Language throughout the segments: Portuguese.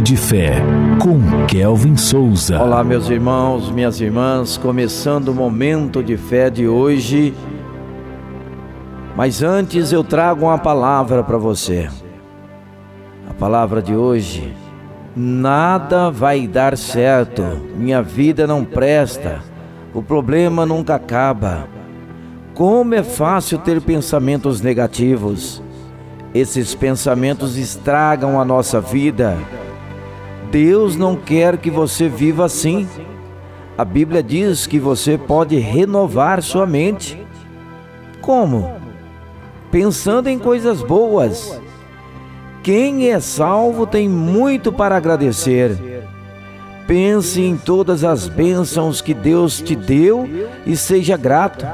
De Fé, com Kelvin Souza. Olá, meus irmãos, minhas irmãs, começando o Momento de Fé de hoje. Mas antes eu trago uma palavra para você. A palavra de hoje: nada vai dar certo, minha vida não presta, o problema nunca acaba. Como é fácil ter pensamentos negativos esses pensamentos estragam a nossa vida. Deus não quer que você viva assim. A Bíblia diz que você pode renovar sua mente. Como? Pensando em coisas boas. Quem é salvo tem muito para agradecer. Pense em todas as bênçãos que Deus te deu e seja grato.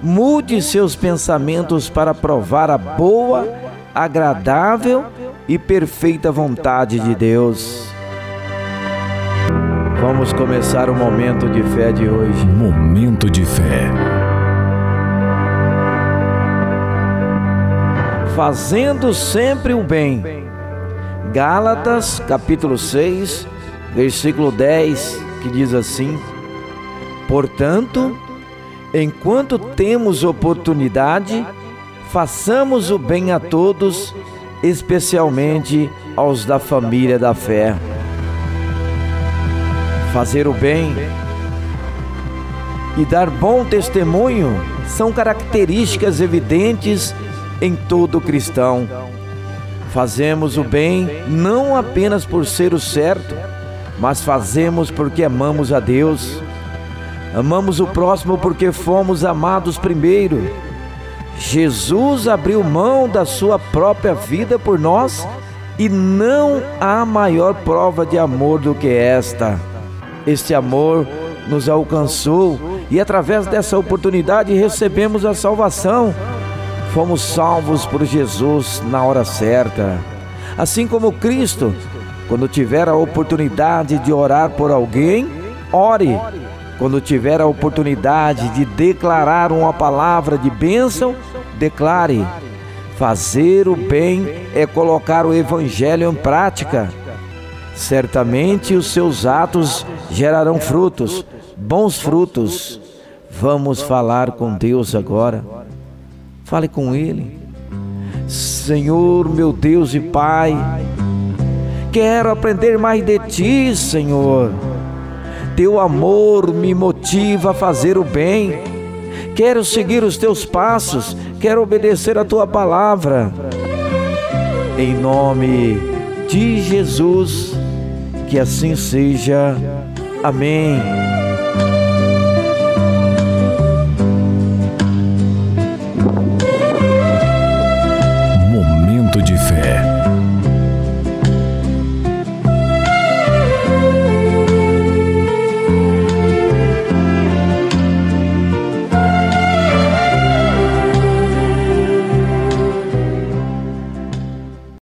Mude seus pensamentos para provar a boa, agradável e perfeita vontade de Deus. Vamos começar o momento de fé de hoje. Momento de fé. Fazendo sempre o bem. Gálatas, capítulo 6, versículo 10, que diz assim: Portanto, Enquanto temos oportunidade, façamos o bem a todos, especialmente aos da família da fé. Fazer o bem e dar bom testemunho são características evidentes em todo cristão. Fazemos o bem não apenas por ser o certo, mas fazemos porque amamos a Deus Amamos o próximo porque fomos amados primeiro. Jesus abriu mão da sua própria vida por nós e não há maior prova de amor do que esta. Este amor nos alcançou e através dessa oportunidade recebemos a salvação. Fomos salvos por Jesus na hora certa. Assim como Cristo, quando tiver a oportunidade de orar por alguém, ore quando tiver a oportunidade de declarar uma palavra de bênção, declare. Fazer o bem é colocar o Evangelho em prática. Certamente os seus atos gerarão frutos, bons frutos. Vamos falar com Deus agora. Fale com Ele. Senhor, meu Deus e Pai, quero aprender mais de Ti, Senhor teu amor me motiva a fazer o bem. Quero seguir os teus passos, quero obedecer a tua palavra. Em nome de Jesus, que assim seja. Amém.